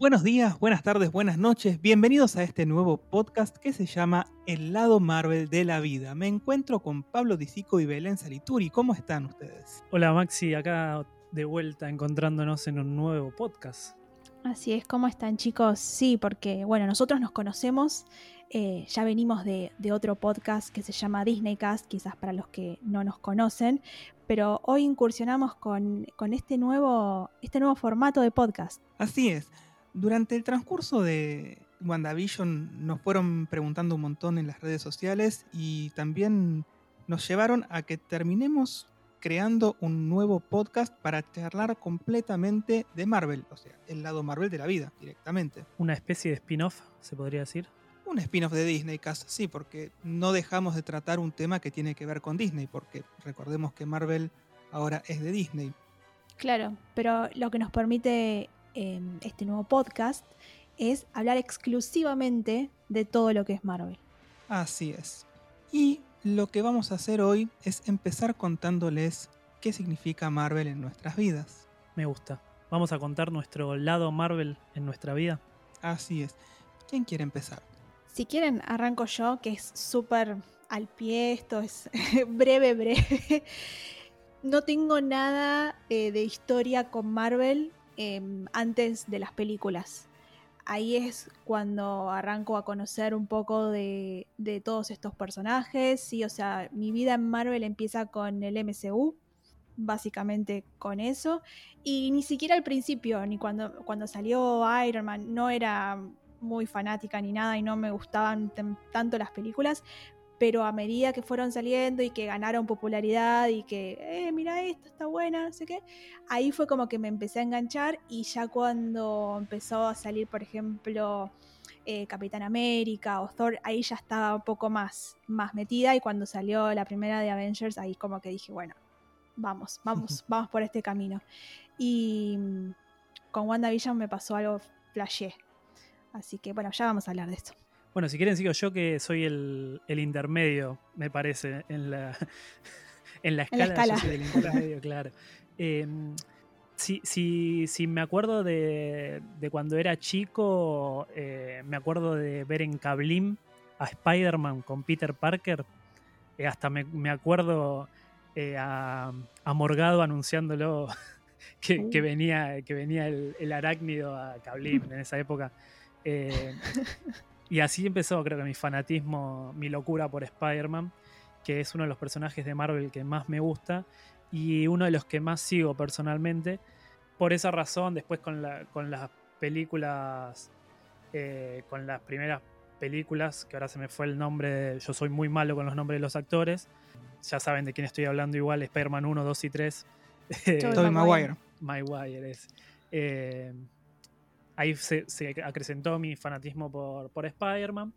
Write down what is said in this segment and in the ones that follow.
Buenos días, buenas tardes, buenas noches. Bienvenidos a este nuevo podcast que se llama El lado Marvel de la vida. Me encuentro con Pablo Disico y Belén Salituri. ¿Cómo están ustedes? Hola Maxi, acá de vuelta encontrándonos en un nuevo podcast. Así es, ¿cómo están chicos? Sí, porque bueno, nosotros nos conocemos, eh, ya venimos de, de, otro podcast que se llama Disneycast, quizás para los que no nos conocen, pero hoy incursionamos con, con este, nuevo, este nuevo formato de podcast. Así es. Durante el transcurso de WandaVision nos fueron preguntando un montón en las redes sociales y también nos llevaron a que terminemos creando un nuevo podcast para charlar completamente de Marvel, o sea, el lado Marvel de la vida, directamente. Una especie de spin-off, se podría decir. Un spin-off de Disney, casi sí, porque no dejamos de tratar un tema que tiene que ver con Disney, porque recordemos que Marvel ahora es de Disney. Claro, pero lo que nos permite eh, este nuevo podcast es hablar exclusivamente de todo lo que es Marvel. Así es. Y lo que vamos a hacer hoy es empezar contándoles qué significa Marvel en nuestras vidas. Me gusta. Vamos a contar nuestro lado Marvel en nuestra vida. Así es. ¿Quién quiere empezar? Si quieren, arranco yo, que es súper al pie, esto es breve, breve. No tengo nada eh, de historia con Marvel eh, antes de las películas. Ahí es cuando arranco a conocer un poco de, de, todos estos personajes. Sí, o sea, mi vida en Marvel empieza con el MCU, básicamente con eso. Y ni siquiera al principio, ni cuando, cuando salió Iron Man, no era muy fanática ni nada y no me gustaban tanto las películas, pero a medida que fueron saliendo y que ganaron popularidad y que, eh, mira esto, está buena, no sé qué, ahí fue como que me empecé a enganchar y ya cuando empezó a salir, por ejemplo, eh, Capitán América o Thor, ahí ya estaba un poco más, más metida y cuando salió la primera de Avengers, ahí como que dije, bueno, vamos, vamos, vamos por este camino. Y mm, con WandaVision me pasó algo flashé. Así que bueno, ya vamos a hablar de esto. Bueno, si quieren sigo yo que soy el, el intermedio, me parece, en la, en la escala. En la escala. Yo soy el intermedio, claro. Eh, si, si, si, me acuerdo de, de cuando era chico, eh, me acuerdo de ver en Kablim a Spider-Man con Peter Parker. Eh, hasta me, me acuerdo eh, a, a, Morgado anunciándolo que, uh. que, venía, que venía el, el arácnido a Kablim en esa época. Y así empezó, creo que mi fanatismo, mi locura por Spider-Man, que es uno de los personajes de Marvel que más me gusta y uno de los que más sigo personalmente. Por esa razón, después con, la, con las películas, eh, con las primeras películas, que ahora se me fue el nombre, de, yo soy muy malo con los nombres de los actores, ya saben de quién estoy hablando igual, Spider-Man 1, 2 y 3. Tobey Maguire. Maguire es. Eh, ahí se, acrecentó mi fanatismo por, por Spider-Man.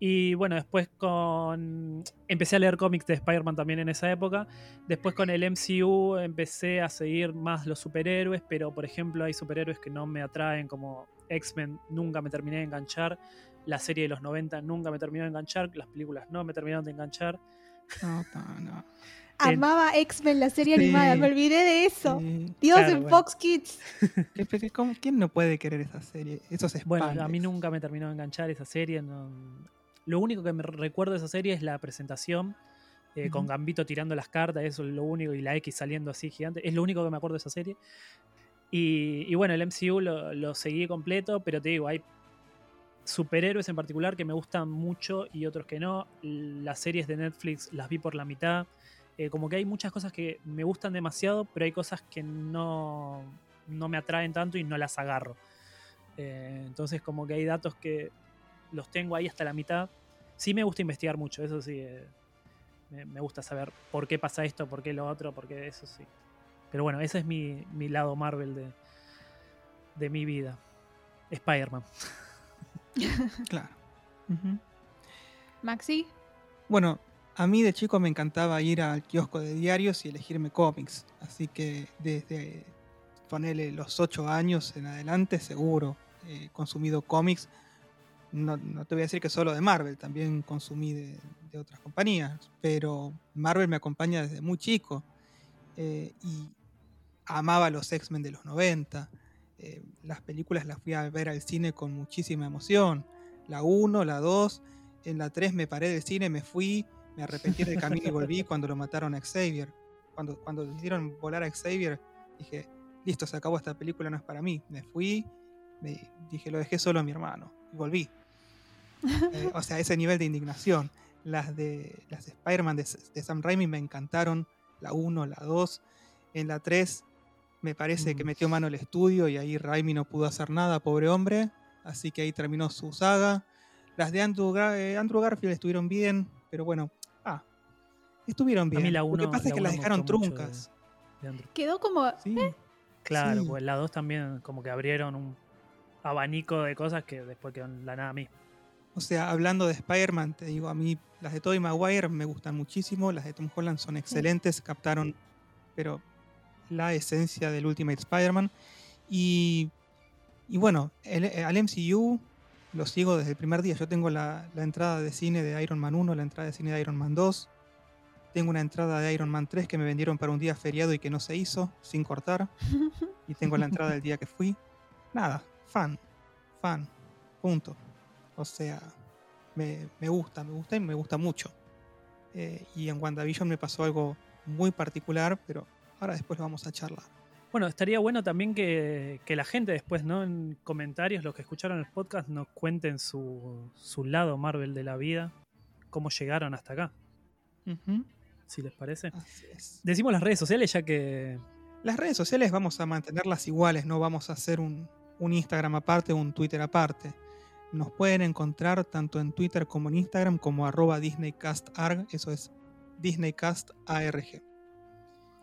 Y bueno, después con... Empecé a leer cómics de Spider-Man también en esa época. Después con el MCU empecé a seguir más los superhéroes, pero por ejemplo hay superhéroes que no me atraen como X-Men, nunca me terminé de enganchar. La serie de los 90 nunca me terminó de enganchar. Las películas no me terminaron de enganchar. No, no, no. Amaba X-Men, la serie sí, animada, me olvidé de eso. Sí, Dios, claro, en bueno. Fox Kids. ¿Quién no puede querer esa serie? Esos Bueno, a mí nunca me terminó de enganchar esa serie. No... Lo único que me recuerdo de esa serie es la presentación, eh, uh -huh. con Gambito tirando las cartas, eso es lo único, y la X saliendo así gigante. Es lo único que me acuerdo de esa serie. Y, y bueno, el MCU lo, lo seguí completo, pero te digo, hay superhéroes en particular que me gustan mucho y otros que no. Las series de Netflix las vi por la mitad. Eh, como que hay muchas cosas que me gustan demasiado, pero hay cosas que no, no me atraen tanto y no las agarro. Eh, entonces como que hay datos que los tengo ahí hasta la mitad. Sí me gusta investigar mucho, eso sí. Eh, me, me, gusta saber por qué pasa esto, por qué lo otro, por qué eso sí. Pero bueno, ese es mi, mi lado Marvel de, de mi vida. Spider-Man. claro. Uh -huh. Maxi. Bueno, a mí de chico me encantaba ir al kiosco de diarios y elegirme cómics. Así que desde ponerle los 8 años en adelante, seguro he eh, consumido cómics. No, te voy a decir que solo de Marvel, también consumí de, de otras compañías. Pero Marvel me acompaña desde muy chico. Eh, y amaba los X-Men de los 90. eh, las películas las fui a ver al cine con muchísima emoción. La 1, la 2, en la 3 me paré del cine, me fui, me arrepentí del camino y volví cuando lo mataron a Xavier. Cuando, cuando hicieron volar a Xavier, dije, listo, se acabó esta película, no es para mí. Me fui, me dije, lo dejé solo a mi hermano y volví. Eh, o sea, ese nivel de indignación. Las de las Spider-Man de, de, Sam Raimi me encantaron. La 1, la 2. En la 3 me parece que mm. metió mano el estudio y ahí Raimi no pudo hacer nada, pobre hombre. Así que ahí terminó su saga. Las de Andrew, eh, Andrew Garfield estuvieron bien, pero bueno, estuvieron bien. Lo que pasa es que las dejaron truncas. Quedó como... Sí. Eh. Claro, pues la 2 también como que abrieron un abanico de cosas que después quedó en la nada misma. O sea, hablando de Spider-Man, te digo, a mí las de Tobey Maguire me gustan muchísimo, las de Tom Holland son excelentes, captaron, pero la esencia del Ultimate Spider-Man. Y, y, bueno, el, al MCU lo sigo desde el primer día. Yo tengo la, la, entrada de cine de Iron Man 1, la entrada de cine de Iron Man 2. Tengo una entrada de Iron Man 3 que me vendieron para un día feriado y que no se hizo, sin cortar. Y tengo la entrada del día que fui. Nada, fan, fan, punto. O sea, me, me gusta, me gusta y me gusta mucho. Eh, y en WandaVision me pasó algo muy particular, pero ahora después lo vamos a charlar. Bueno, estaría bueno también que, que, la gente después, ¿no? En comentarios, los que escucharon el podcast, nos cuenten su, su lado Marvel de la vida, cómo llegaron hasta acá. Si les parece. Decimos las redes sociales ya que... Las redes sociales vamos a mantenerlas iguales, no vamos a hacer un, un Instagram aparte o un Twitter aparte. Nos pueden encontrar tanto en Twitter como en Instagram como arroba DisneyCastArg, eso es DisneyCastARG.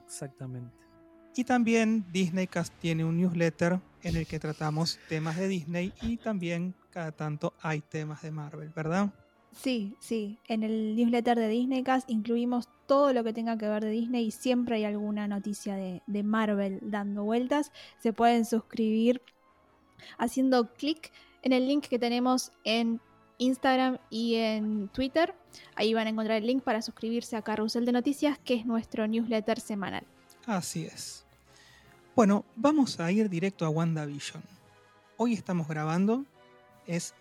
Exactamente. Y también Disneycast tiene un newsletter en el que tratamos temas de Disney y también cada tanto hay temas de Marvel, ¿verdad? Sí, sí. En el newsletter de Disneycast incluimos todo lo que tenga que ver de Disney y siempre hay alguna noticia de, de Marvel dando vueltas. Se pueden suscribir haciendo clic en el link que tenemos en Instagram y en Twitter. Ahí van a encontrar el link para suscribirse a Carrusel de Noticias, que es nuestro newsletter semanal. Así es. Bueno, vamos a ir directo a WandaVision. Hoy estamos grabando, es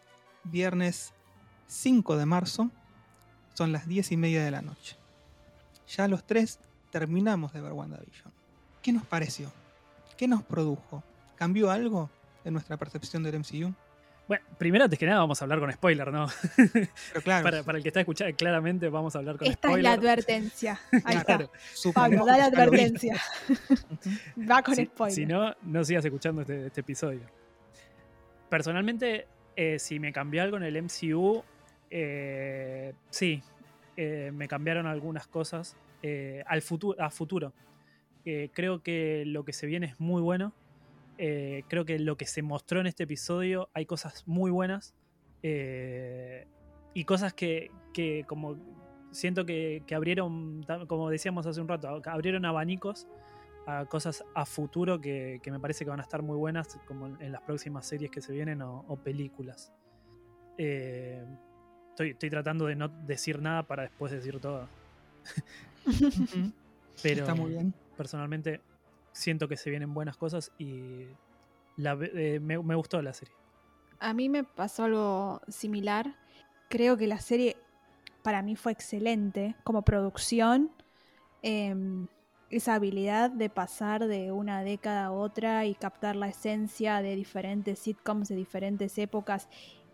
viernes 5 de marzo, son las 10 y media de la noche. Ya los tres terminamos de ver WandaVision. ¿Qué nos pareció? ¿Qué nos produjo? ¿Cambió algo en nuestra percepción del MCU? Bueno, primero, antes que nada, vamos a hablar con spoiler, ¿no? Pero claro. para, el que está escuchando, claramente vamos a hablar con Esta spoiler. Esta es la advertencia. Ahí está. Pablo, da la advertencia. Va con spoiler. Si no, no sigas escuchando este, este episodio. Personalmente, eh, si me cambió algo en el MCU, eh, sí. Eh, me cambiaron algunas cosas al futuro, a futuro. creo que lo que se viene es muy bueno eh, creo que lo que se mostró en este episodio hay cosas muy buenas eh, y cosas que, como siento que, abrieron, como decíamos hace un rato, abrieron abanicos a cosas a futuro que, me parece que van a estar muy buenas como en las próximas series que se vienen o, películas. Eh, estoy, estoy, tratando de no decir nada para después decir todo. Pero Está muy bien. personalmente siento que se vienen buenas cosas y eh, me, gustó la serie. A mí me pasó algo similar. Creo que la serie para mí fue excelente como producción. Em, esa habilidad de pasar de una década a otra y captar la esencia de diferentes sitcoms de diferentes épocas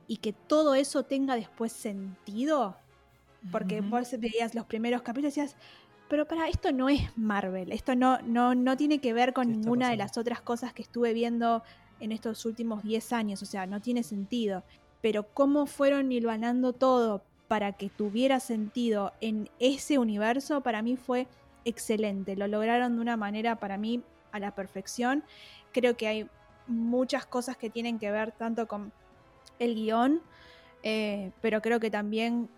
y que todo eso tenga después sentido. Porque vos veías los primeros capítulos y decías, pero para esto no es Marvel, esto no, no, no tiene que ver con ninguna de las otras cosas que estuve viendo en estos últimos 10 años, o sea, no tiene sentido. Pero cómo fueron hilvanando todo para que tuviera sentido en ese universo, para mí fue excelente. Lo lograron de una manera para mí a la perfección. Creo que hay muchas cosas que tienen que ver tanto con el guion, eh, pero creo que también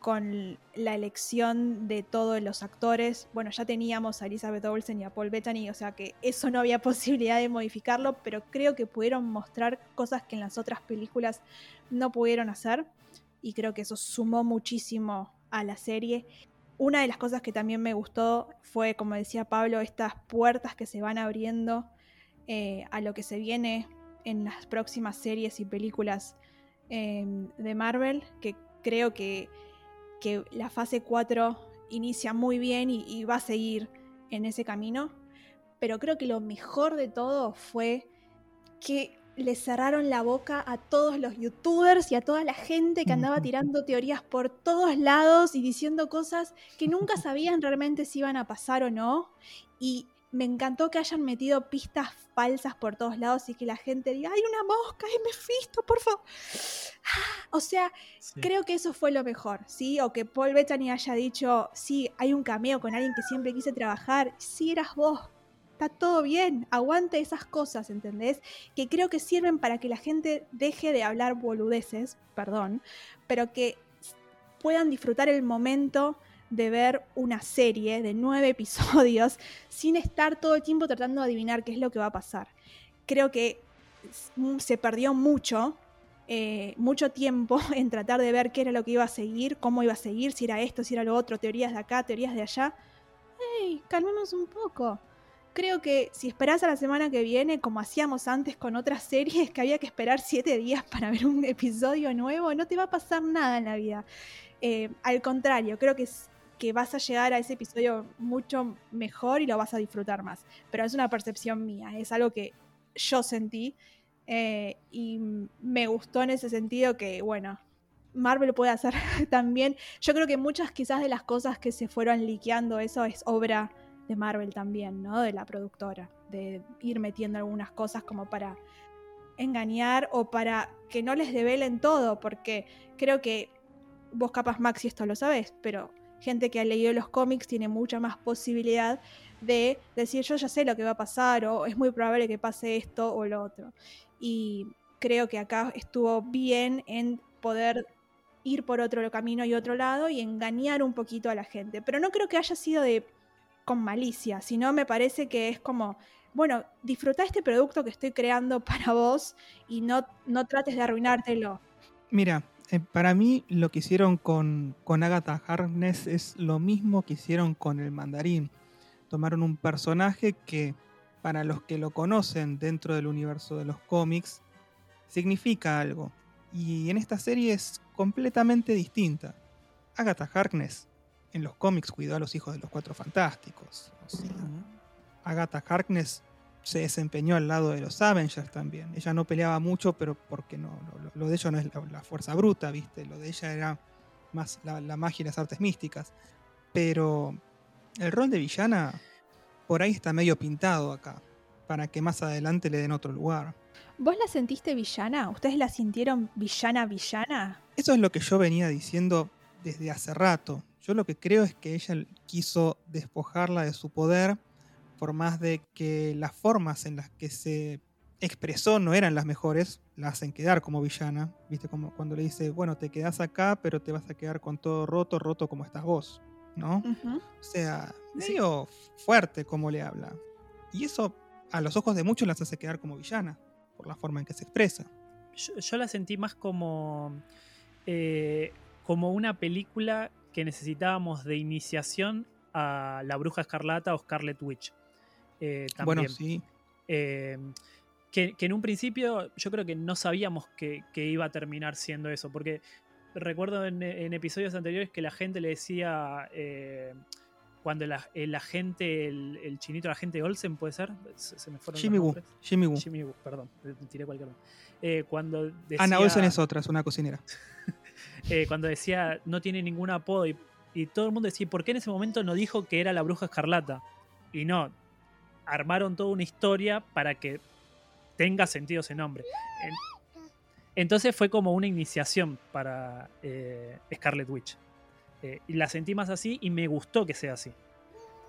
con la elección de todos los actores. Bueno, ya teníamos a Elizabeth Olsen y a Paul Bettany, o sea que eso no había posibilidad de modificarlo, pero creo que pudieron mostrar cosas que en las otras películas no pudieron hacer y creo que eso sumó muchísimo a la serie. Una de las cosas que también me gustó fue, como decía Pablo, estas puertas que se van abriendo eh, a lo que se viene en las próximas series y películas em, de Marvel, que creo que, que, la fase 4 inicia muy bien y, y va a seguir en ese camino. Pero creo que lo mejor de todo fue que le cerraron la boca a todos los youtubers y a toda la gente que andaba tirando teorías por todos lados y diciendo cosas que nunca sabían realmente si iban a pasar o no. Y me encantó que hayan metido pistas falsas por todos lados y que la gente diga, hay una mosca, es Mephisto, por favor. O sea, creo que eso fue lo mejor, ¿sí? O que Paul Bettany haya dicho, sí, hay un cameo con alguien que siempre quise trabajar, sí eras vos, está todo bien, aguante esas cosas, ¿entendés? Que creo que sirven para que la gente deje de hablar boludeces, perdón, pero que puedan disfrutar el momento de ver una serie de nueve episodios sin estar todo el tiempo tratando de adivinar qué es lo que va a pasar. Creo que se perdió mucho, eh, mucho tiempo en tratar de ver qué era lo que iba a seguir, cómo iba a seguir, si era esto, si era lo otro, teorías de acá, teorías de allá. ¡Hey! Calmemos un poco creo que si esperás a la semana que viene, como hacíamos antes con otras series, que había que esperar siete días para ver un episodio nuevo, no te va a pasar nada en la vida. Eh, al contrario, creo que, que vas a llegar a ese episodio mucho mejor y lo vas a disfrutar más. Pero es una percepción mía, es algo que yo sentí eh, y me gustó en ese sentido que, bueno, Marvel puede hacer también. Yo creo que muchas quizás de las cosas que se fueron liqueando, eso es obra de Marvel también, ¿no? De la productora, de ir metiendo algunas cosas como para engañar o para que no les develen todo, porque creo que vos capaz Maxi esto lo sabes, pero gente que ha leído los cómics tiene mucha más posibilidad de decir yo ya sé lo que va a pasar o es muy probable que pase esto o lo otro. Y creo que acá estuvo bien en poder ir por otro camino y otro lado y engañar un poquito a la gente. Pero no creo que haya sido de con malicia, sino me parece que es como, bueno, disfruta este producto que estoy creando para vos y no, no trates de arruinártelo. Mira, eh, para mí lo que hicieron con, con Agatha Harkness es lo mismo que hicieron con el mandarín. Tomaron un personaje que, para los que lo conocen dentro del universo de los cómics, significa algo. Y en esta serie es completamente distinta. Agatha Harkness en los cómics cuidó a los hijos de los Cuatro Fantásticos. Agatha Harkness se desempeñó al lado de los Avengers también. Ella no peleaba mucho, pero porque no, lo, de ella no es la, fuerza bruta, ¿viste? Lo de ella era más la, magia y las artes místicas. Pero el rol de villana por ahí está medio pintado acá, para que más adelante le den otro lugar. ¿Vos la sentiste villana? ¿Ustedes la sintieron villana villana? Eso es lo que yo venía diciendo desde hace rato. Yo lo que creo es que ella quiso despojarla de su poder, por más de que las formas en las que se expresó no eran las mejores, la hacen quedar como villana, ¿viste? Como cuando le dice, bueno, te quedas acá, pero te vas a quedar con todo roto, roto como estás vos, ¿no? O sea, medio fuerte como le habla. Y eso a los ojos de muchos las hace quedar como villana, por la forma en que se expresa. Yo, la sentí más como, eh, como una película que necesitábamos de iniciación a la Bruja Escarlata o Scarlet Witch. Eh, bueno, sí. Eh, que, en un principio yo creo que no sabíamos que, iba a terminar siendo eso, porque recuerdo en, episodios anteriores que la gente le decía, eh, cuando el agente, el, chinito, el agente Olsen, ¿puede ser? Se, me fueron Jimmy Woo. Jimmy Woo. Jimmy Woo, perdón, tiré cualquier cuando Ana Olsen es otra, es una cocinera. Eh, cuando decía no tiene ningún apodo y, todo el mundo decía, ¿por qué en ese momento no dijo que era la bruja escarlata? Y no, armaron toda una historia para que tenga sentido ese nombre. entonces fue como una iniciación para eh, Scarlet Witch. Eh, y la sentí más así y me gustó que sea así.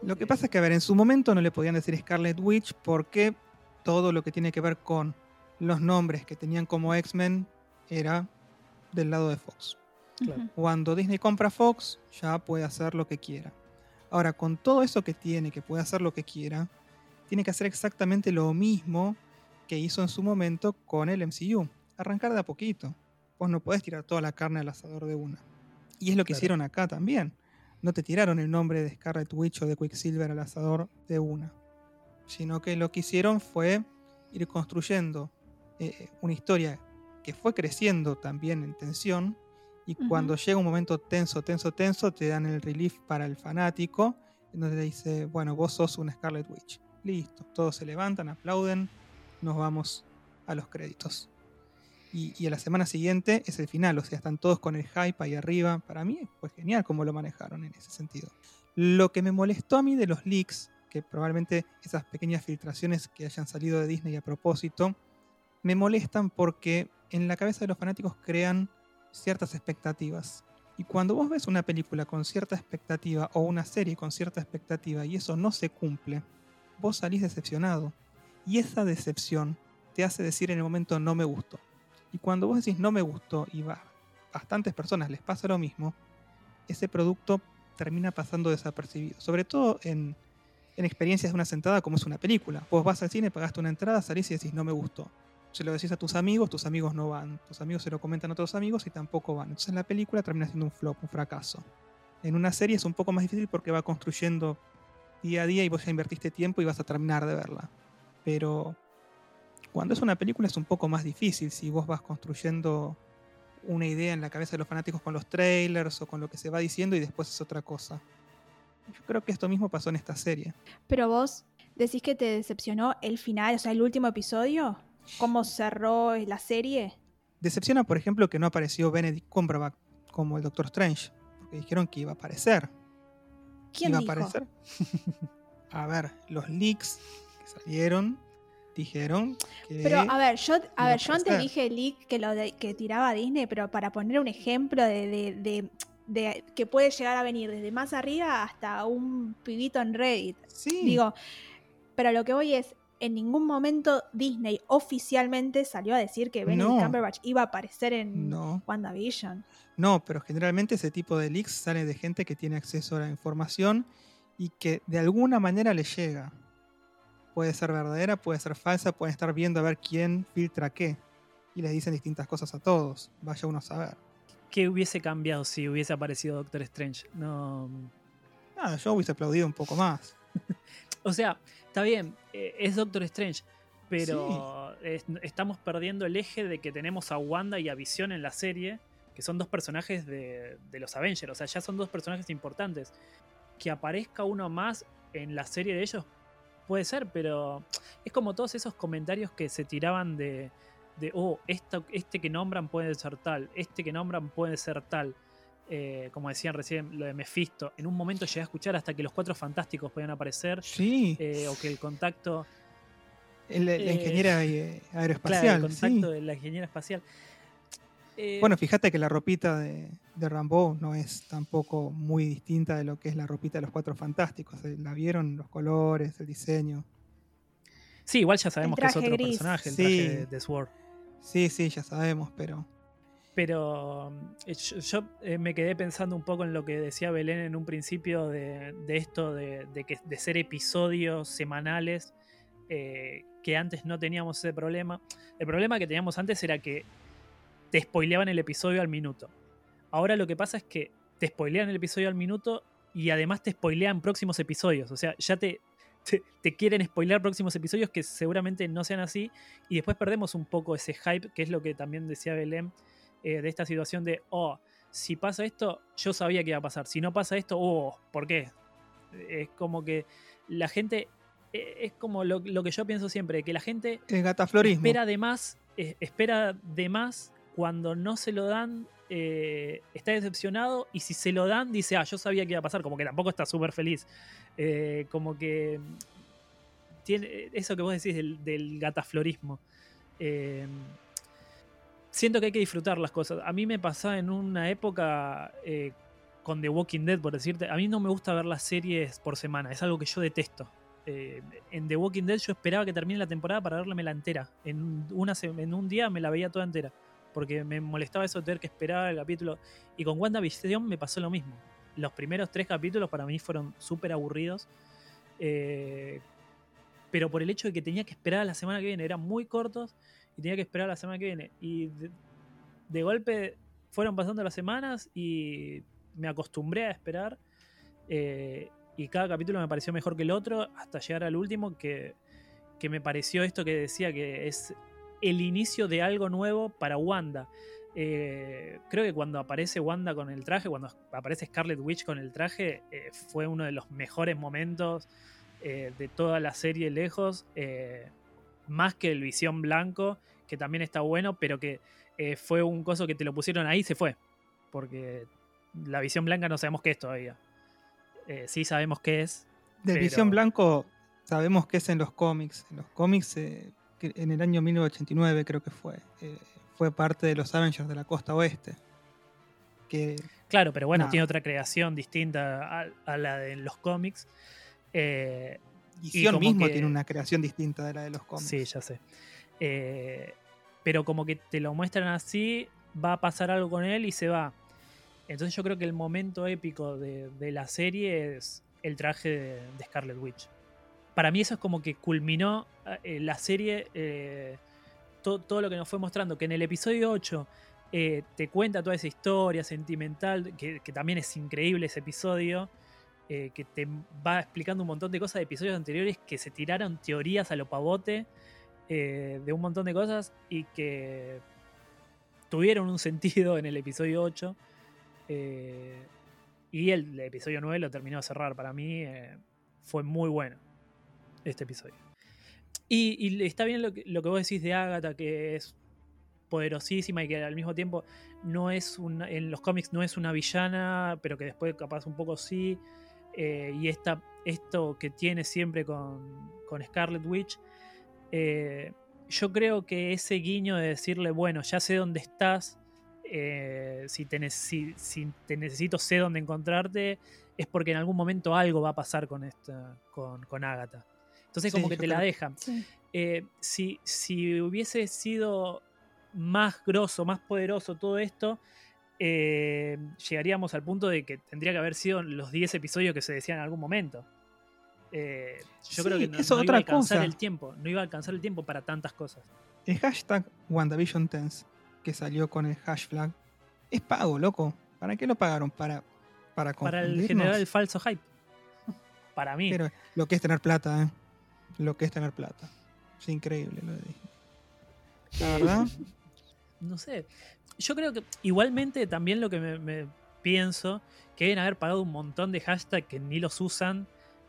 Lo que pasa es que, a ver, en su momento no le podían decir Scarlet Witch porque todo lo que tiene que ver con los nombres que tenían como X-Men era del lado de Fox. Cuando Disney compra Fox, ya puede hacer lo que quiera. Ahora, con todo eso que tiene, que puede hacer lo que quiera, tiene que hacer exactamente lo mismo que hizo en su momento con el MCU. Arrancar de a poquito. Vos no podés tirar toda la carne al asador de una. Y es lo que hicieron acá también. No te tiraron el nombre de Scarlet Witch o de Quicksilver al asador de una. Sino que lo que hicieron fue ir construyendo eh, una historia que fue creciendo también en tensión y Ujú. cuando llega un momento tenso, tenso, tenso, te dan el relief para el fanático, en donde te dice, bueno, vos sos una Scarlet Witch. Listo, todos se levantan, aplauden, nos vamos a los créditos. Y, y a la semana siguiente es el final, o sea, están todos con el hype ahí arriba. Para mí fue genial cómo lo manejaron en ese sentido. Lo que me molestó a mí de los leaks, que probablemente esas pequeñas filtraciones que hayan salido de Disney a propósito, me molestan porque en la cabeza de los fanáticos crean ciertas expectativas. Y cuando vos ves una película con cierta expectativa o una serie con cierta expectativa y eso no se cumple, vos salís decepcionado. Y esa decepción te hace decir en el momento no me gustó. Y cuando vos decís no me gustó y va, bastantes personas les pasa lo mismo, ese producto termina pasando desapercibido. Sobre todo en, en experiencias de una sentada como es una película. Vos vas al cine, pagaste una entrada, salís y decís no me gustó. Se lo decís a tus amigos, tus amigos no van. Tus amigos se lo comentan a otros amigos y tampoco van. Entonces la película termina siendo un flop, un fracaso. En una serie es un poco más difícil porque va construyendo día a día y vos ya invertiste tiempo y vas a terminar de verla. Pero cuando es una película es un poco más difícil si vos vas construyendo una idea en la cabeza de los fanáticos con los trailers o con lo que se va diciendo y después es otra cosa. Yo creo que esto mismo pasó en esta serie. Pero vos decís que te decepcionó el final, o sea, el último episodio, cómo cerró la serie. Decepciona, por ejemplo, que no apareció Benedict Cumberbatch como el Doctor Strange, porque dijeron que iba a aparecer. ¿Quién iba dijo? a aparecer. a ver, los leaks que salieron dijeron que Pero a ver, yo, a ver, yo antes dije leak que lo de- que tiraba Disney, pero para poner un ejemplo de, de- de- de que puede llegar a venir desde más arriba hasta un pibito en Reddit. sí, Digo, pero lo que voy es, en ningún momento Disney oficialmente salió a decir que Benedict No. Cumberbatch iba a aparecer en no, WandaVision. no, pero generalmente ese tipo de leaks sale de gente que tiene acceso a la información y que de alguna manera le llega. Puede ser verdadera, puede ser falsa, pueden estar viendo a ver quién filtra qué. Y les dicen distintas cosas a todos. Vaya uno a saber. ¿Qué hubiese cambiado si hubiese aparecido Doctor Strange? No. Nada, yo hubiese aplaudido un poco más. O sea, está bien, eh, es Doctor Strange, pero es- estamos perdiendo el eje de que tenemos a Wanda y a Visión en la serie, que son dos personajes de, de los Avengers, o sea, ya son dos personajes importantes. Que aparezca uno más en la serie de ellos puede ser, pero es como todos esos comentarios que se tiraban de, de oh, esto- este que nombran puede ser tal, este que nombran puede ser tal. Eh, como decían recién, lo de Mephisto. En un momento llegué a escuchar hasta que los cuatro fantásticos podían aparecer. Sí, eh, o que el contacto, el- la eh, ingeniera eh, claro, aeroespacial. el contacto sí. de la ingeniera espacial. Eh, Bueno, fíjate que la ropita de, de Rambo no es tampoco muy distinta de lo que es la ropita de los cuatro fantásticos. La vieron los colores, el diseño. sí, igual ya sabemos que es otro gris. personaje, el Sí. traje de, de Sword. Sí, sí, ya sabemos, pero Pero eh, yo, eh, me quedé pensando un poco en lo que decía Belén en un principio de, esto de, que, de ser episodios semanales, eh, que antes no teníamos ese problema. El problema que teníamos antes era que te spoileaban el episodio al minuto. Ahora lo que pasa es que te spoilean el episodio al minuto y además te spoilean próximos episodios. O sea, ya te, te, te quieren spoilear próximos episodios que seguramente no sean así y después perdemos un poco ese hype, que es lo que también decía Belén eh, de esta situación de, oh, si pasa esto, yo sabía que iba a pasar. Si no pasa esto, oh, ¿por qué? Es como que la gente, eh, es como lo, lo que yo pienso siempre, que la gente el gataflorismo. espera de más, eh, espera de más cuando no se lo dan, eh, está decepcionado y si se lo dan dice, ah, yo sabía que iba a pasar, como que tampoco está súper feliz. Eh, como que tiene eso que vos decís del, del gataflorismo. Eh, siento que hay que disfrutar las cosas. A mí me pasaba en una época eh, con The Walking Dead, por decirte, a mí no me gusta ver las series por semana, es algo que yo detesto. Eh, en The Walking Dead yo esperaba que termine la temporada para la entera. En, una, en un día me la veía toda entera. Porque me molestaba eso de tener que esperar el capítulo. Y con WandaVision me pasó lo mismo. Los primeros tres capítulos para mí fueron súper aburridos. Eh, pero por el hecho de que tenía que esperar a la semana que viene, eran muy cortos y tenía que esperar la semana que viene. Y de, golpe fueron pasando las semanas y me acostumbré a esperar. eh, y cada capítulo me pareció mejor que el otro hasta llegar al último que, que me pareció esto que decía que es el inicio de algo nuevo para Wanda. Eh, creo que cuando aparece Wanda con el traje, cuando aparece Scarlet Witch con el traje, eh, fue uno de los mejores momentos de toda la serie lejos. Más que el Visión Blanco, que también está bueno, pero que fue un coso que te lo pusieron ahí y se fue. Porque la Visión Blanca no sabemos qué es todavía. sí sabemos qué es. De Visión Blanco sabemos qué es en los cómics. En los cómics, en el año 1989 creo que fue fue parte de los Avengers de la costa oeste. Que, claro, pero bueno, tiene otra creación distinta a, la de los cómics. Eh, y Sion mismo tiene una creación distinta de la de los cómics. Sí, ya sé. Eh, pero como que te lo muestran así, va a pasar algo con él y se va. Entonces yo creo que el momento épico de, la serie es el traje de, Scarlet Witch. Para mí eso es como que culminó eh, la serie todo lo que nos fue mostrando, que en el episodio 8 eh, te cuenta toda esa historia sentimental, que, también es increíble ese episodio, eh, que te va explicando un montón de cosas de episodios anteriores que se tiraron teorías a lo pavote eh, de un montón de cosas y que tuvieron un sentido en el episodio 8. y el, episodio 9 lo terminó de cerrar. Para mí fue muy bueno este episodio. Y, está bien lo que, lo que vos decís de Agatha, que es poderosísima y que al mismo tiempo no es en los cómics no es una villana, pero que después capaz un poco sí. Eh, y esta, esto que tiene siempre con, con Scarlet Witch, eh, yo creo que ese guiño de decirle, bueno, ya sé dónde estás, eh, si, te si, te necesito, sé dónde encontrarte, es porque en algún momento algo va a pasar con, esta, con, con Agatha. Entonces como que te la dejan. Eh, si, si hubiese sido más grosso, más poderoso todo esto, eh, llegaríamos al punto de que tendría que haber sido los 10 episodios que se decían en algún momento. Eh, yo creo que no, iba a alcanzar el tiempo, no iba a alcanzar el tiempo para tantas cosas. El hashtag WandaVision Tense, que salió con el hashtag, es pago, loco. ¿Para qué lo pagaron? Para, para, para el generar el falso hype. para mí. Pero lo que es tener plata, ¿eh? lo que es tener plata. Es increíble lo de Disney. La verdad. no sé. Yo creo que igualmente también lo que me, pienso que deben haber pagado un montón de hashtags que ni los usan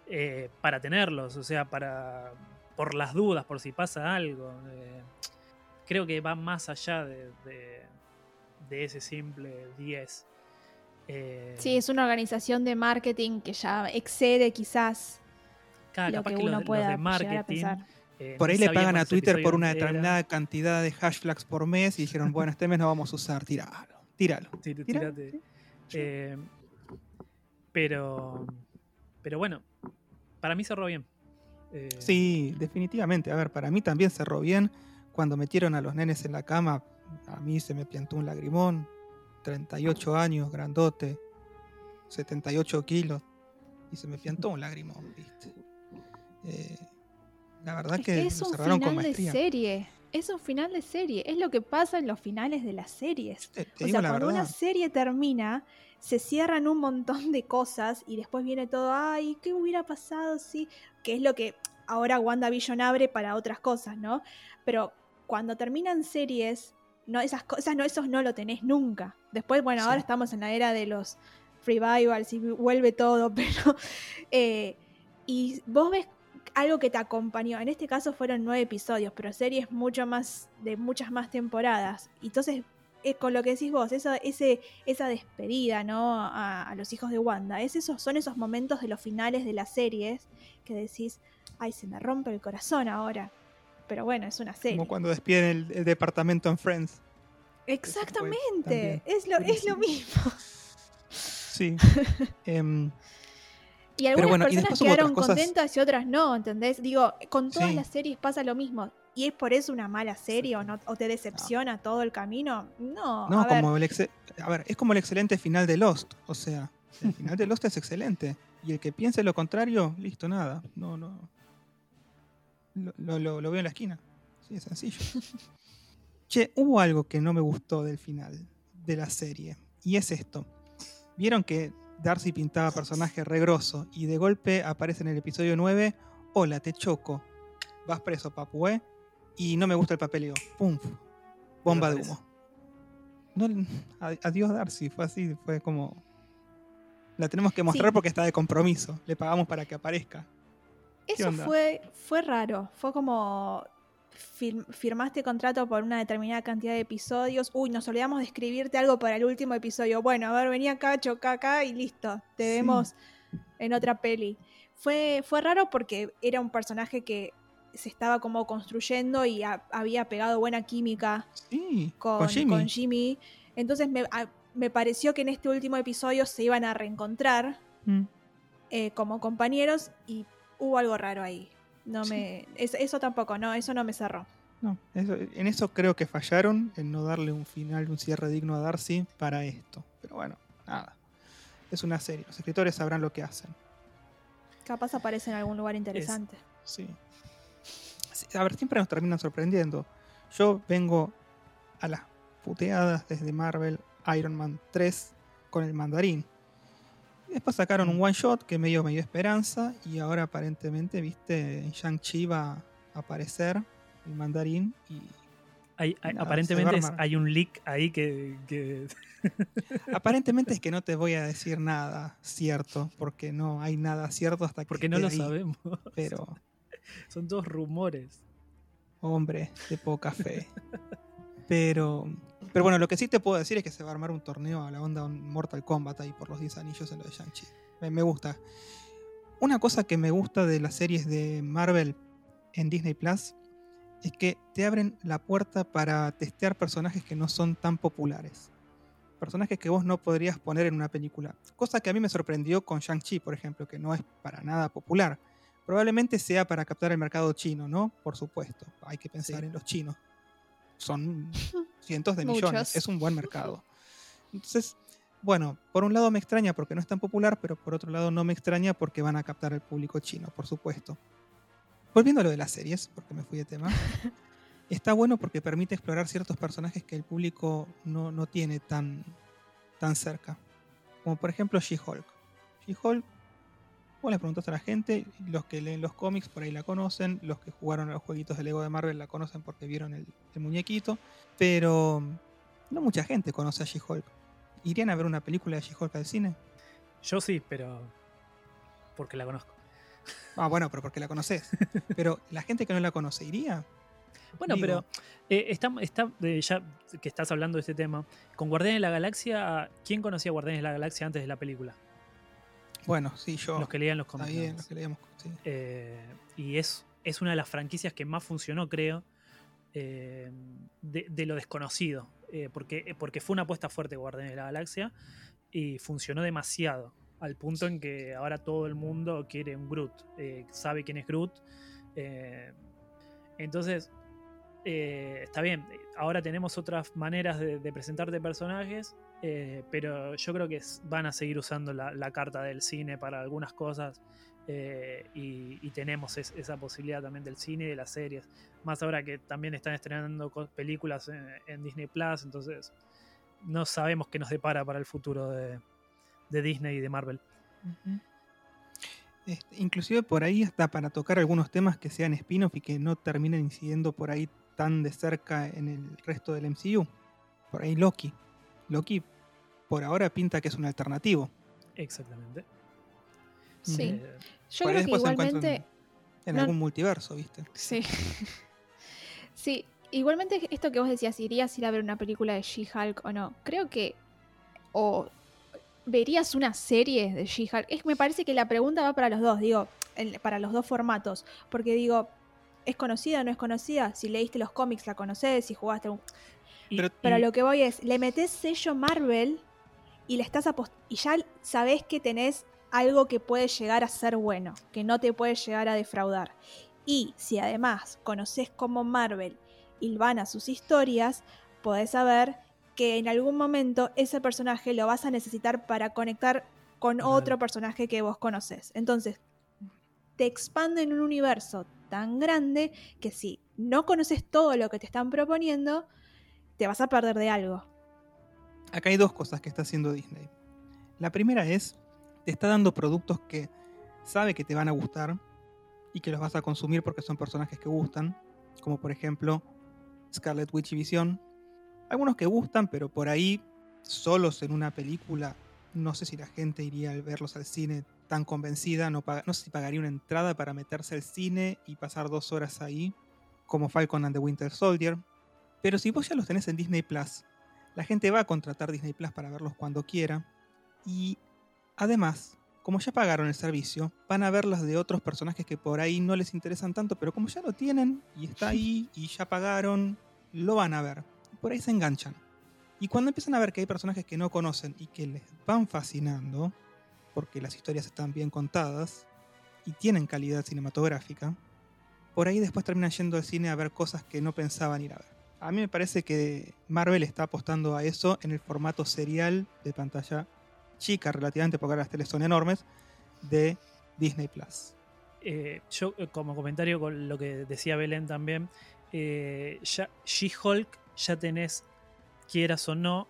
eh, para tenerlos. O sea, para. por las dudas, por si pasa algo. Eh, creo que va más allá de, de, ese simple 10. Eh, sí, es una organización de marketing que ya excede quizás lo que, uno pueda de marketing. Eh, por ahí le pagan a Twitter por una determinada cantidad de hashtags por mes y dijeron, bueno, este mes no vamos a usar, tíralo, tíralo. Eh, pero, pero bueno, para mí cerró bien. Eh, sí, definitivamente. A ver, para mí también cerró bien. Cuando metieron a los nenes en la cama, a mí se me piantó un lagrimón. 38 años, grandote, 78 kilos, y se me piantó un lagrimón, ¿viste? Eh, la verdad que, es un final de serie. Es un final de serie. Es lo que pasa en los finales de las series. o sea, cuando una serie termina, se cierran un montón de cosas y después viene todo, ay, ¿qué hubiera pasado si? Que es lo que ahora WandaVision abre para otras cosas, ¿no? Pero cuando terminan series, no, esas cosas, no, esos no lo tenés nunca. Después, bueno, ahora estamos en la era de los revivals y vuelve todo, pero. Eh, y vos ves algo que te acompañó. En este caso fueron nueve episodios, pero series mucho más de muchas más temporadas. Entonces, eh, con lo que decís vos, esa, ese, esa despedida, ¿no? A, los hijos de Wanda, es esos, son esos momentos de los finales de las series que decís, ay, se me rompe el corazón ahora. Pero bueno, es una serie. Como cuando despiden el, departamento en Friends. Exactamente, es lo, es lo mismo. Sí. Em, y algunas personas quedaron contentas y otras no, ¿entendés? Digo, con todas las series pasa lo mismo. ¿Y es por eso una mala serie o, no, o te decepciona todo el camino? No. No, como el a ver, es como el excelente final de Lost. O sea, el final de Lost es excelente. Y el que piense lo contrario, listo, nada. No, no. Lo, lo, veo en la esquina. Sí, es sencillo. che, hubo algo que no me gustó del final de la serie. Y es esto. Vieron que Darcy pintaba personaje regroso y de golpe aparece en el episodio 9, hola, te choco. vas preso, papué, y no me gusta el papel. Y digo, pum, bomba de humo. No, adiós Darcy, fue así, fue como... La tenemos que mostrar porque está de compromiso, le pagamos para que aparezca. Eso fue, fue raro, fue como firmaste contrato por una determinada cantidad de episodios. Uy, nos olvidamos de escribirte algo para el último episodio. Bueno, a ver, venía acá, choca acá y listo. Te vemos en otra peli. Fue, fue raro porque era un personaje que se estaba como construyendo y había pegado buena química con, Jimmy. Entonces me, pareció que en este último episodio se iban a reencontrar mm. eh, como compañeros y hubo algo raro ahí. No me, eso, tampoco, no, eso no me cerró. No, en eso creo que fallaron, en no darle un final, un cierre digno a Darcy para esto. Pero bueno, nada. Es una serie, los escritores sabrán lo que hacen. Capaz aparece en algún lugar interesante. sí. A ver, siempre nos terminan sorprendiendo. Yo vengo a las puteadas desde Marvel Iron Man 3 con el mandarín. Después sacaron un one shot que medio me dio esperanza y ahora aparentemente, viste, Shang-Chi va a aparecer el mandarín y... aparentemente hay un leak ahí que... aparentemente es que no te voy a decir nada cierto, porque no hay nada cierto hasta que... Porque no lo sabemos. Pero... Son todos rumores. Hombre, de poca fe. Pero pero bueno, lo que sí te puedo decir es que se va a armar un torneo a la onda Mortal Kombat ahí por los 10 anillos en lo de Shang-Chi. Me, gusta. Una cosa que me gusta de las series de Marvel en Disney Plus es que te abren la puerta para testear personajes que no son tan populares. Personajes que vos no podrías poner en una película. Cosa que a mí me sorprendió con Shang-Chi, por ejemplo, que no es para nada popular. Probablemente sea para captar el mercado chino, ¿no? Por supuesto. Hay que pensar en los chinos son cientos de millones, es un buen mercado. Entonces, bueno, por un lado me extraña porque no es tan popular, pero por otro lado no me extraña porque van a captar al público chino, por supuesto. Volviendo a lo de las series, porque me fui de tema, está bueno porque permite explorar ciertos personajes que el público no, no tiene tan, tan cerca. Como por ejemplo She-Hulk. She-Hulk Vos le preguntaste a la gente, los que leen los cómics por ahí la conocen, los que jugaron a los jueguitos de Lego de Marvel la conocen porque vieron el, muñequito, pero no mucha gente conoce a She-Hulk. ¿Irían a ver una película de She-Hulk al cine? Yo sí, pero porque la conozco. Ah, bueno, pero porque la conoces. Pero la gente que no la conoce, ¿iría? Bueno, pero eh, está, ya que estás hablando de este tema, con Guardianes de la Galaxia, ¿quién conocía a Guardianes de la Galaxia antes de la película? Bueno, sí, yo. Los que leían los cómics. los que leíamos, sí. Eh, y es, es una de las franquicias que más funcionó, creo, eh, de, lo desconocido. Eh, porque, porque fue una apuesta fuerte Guardianes de la Galaxia y funcionó demasiado. Al punto en que ahora todo el mundo quiere un Groot. sabe quién es Groot. entonces, está bien. Ahora tenemos otras maneras de, de presentarte personajes eh, pero yo creo que van a seguir usando la, carta del cine para algunas cosas eh, y, tenemos esa posibilidad también del cine y de las series. Más ahora que también están estrenando películas en, Disney Plus, entonces no sabemos qué nos depara para el futuro de, Disney y de Marvel. Este, inclusive por ahí hasta para tocar algunos temas que sean spin-off y que no terminen incidiendo por ahí tan de cerca en el resto del MCU. Por ahí Loki. Loki por ahora pinta que es un alternativo. Exactamente. Sí. Eh, Yo creo que igualmente. En, algún multiverso, ¿viste? Sí. sí. Igualmente, esto que vos decías, ¿irías a ir a ver una película de She-Hulk o no? Creo que. O verías una serie de She-Hulk. Me parece que la pregunta va para los dos, digo, para los dos formatos. Porque digo, ¿es conocida o no es conocida? Si leíste los cómics, la conoces, si jugaste un. Pero, lo que voy es, le metes sello Marvel y le estás y ya sabes que tenés algo que puede llegar a ser bueno, que no te puede llegar a defraudar. Y si además conoces cómo Marvel hilvana sus historias, podés saber que en algún momento ese personaje lo vas a necesitar para conectar con otro personaje que vos conoces. Entonces, te expande en un universo tan grande que si no conoces todo lo que te están proponiendo, te vas a perder de algo. Acá hay dos cosas que está haciendo Disney. La primera es, te está dando productos que sabe que te van a gustar y que los vas a consumir porque son personajes que gustan, como por ejemplo Scarlet Witch y Vision. Algunos que gustan, pero por ahí, solos en una película, no sé si la gente iría a verlos al cine tan convencida, no, no sé si pagaría una entrada para meterse al cine y pasar dos horas ahí, como Falcon and the Winter Soldier. Pero si vos ya los tenés en Disney Plus, la gente va a contratar Disney Plus para verlos cuando quiera. Y además, como ya pagaron el servicio, van a ver las de otros personajes que por ahí no les interesan tanto, pero como ya lo tienen y está ahí y ya pagaron, lo van a ver. Por ahí se enganchan. Y cuando empiezan a ver que hay personajes que no conocen y que les van fascinando, porque las historias están bien contadas y tienen calidad cinematográfica, por ahí después terminan yendo al cine a ver cosas que no pensaban ir a ver. A mí me parece que Marvel está apostando a eso en el formato serial de pantalla chica relativamente, porque ahora las teles son enormes, de Disney Plus. Eh, yo, eh, como comentario con lo que decía Belén también, eh, She-Hulk ya tenés, quieras o no,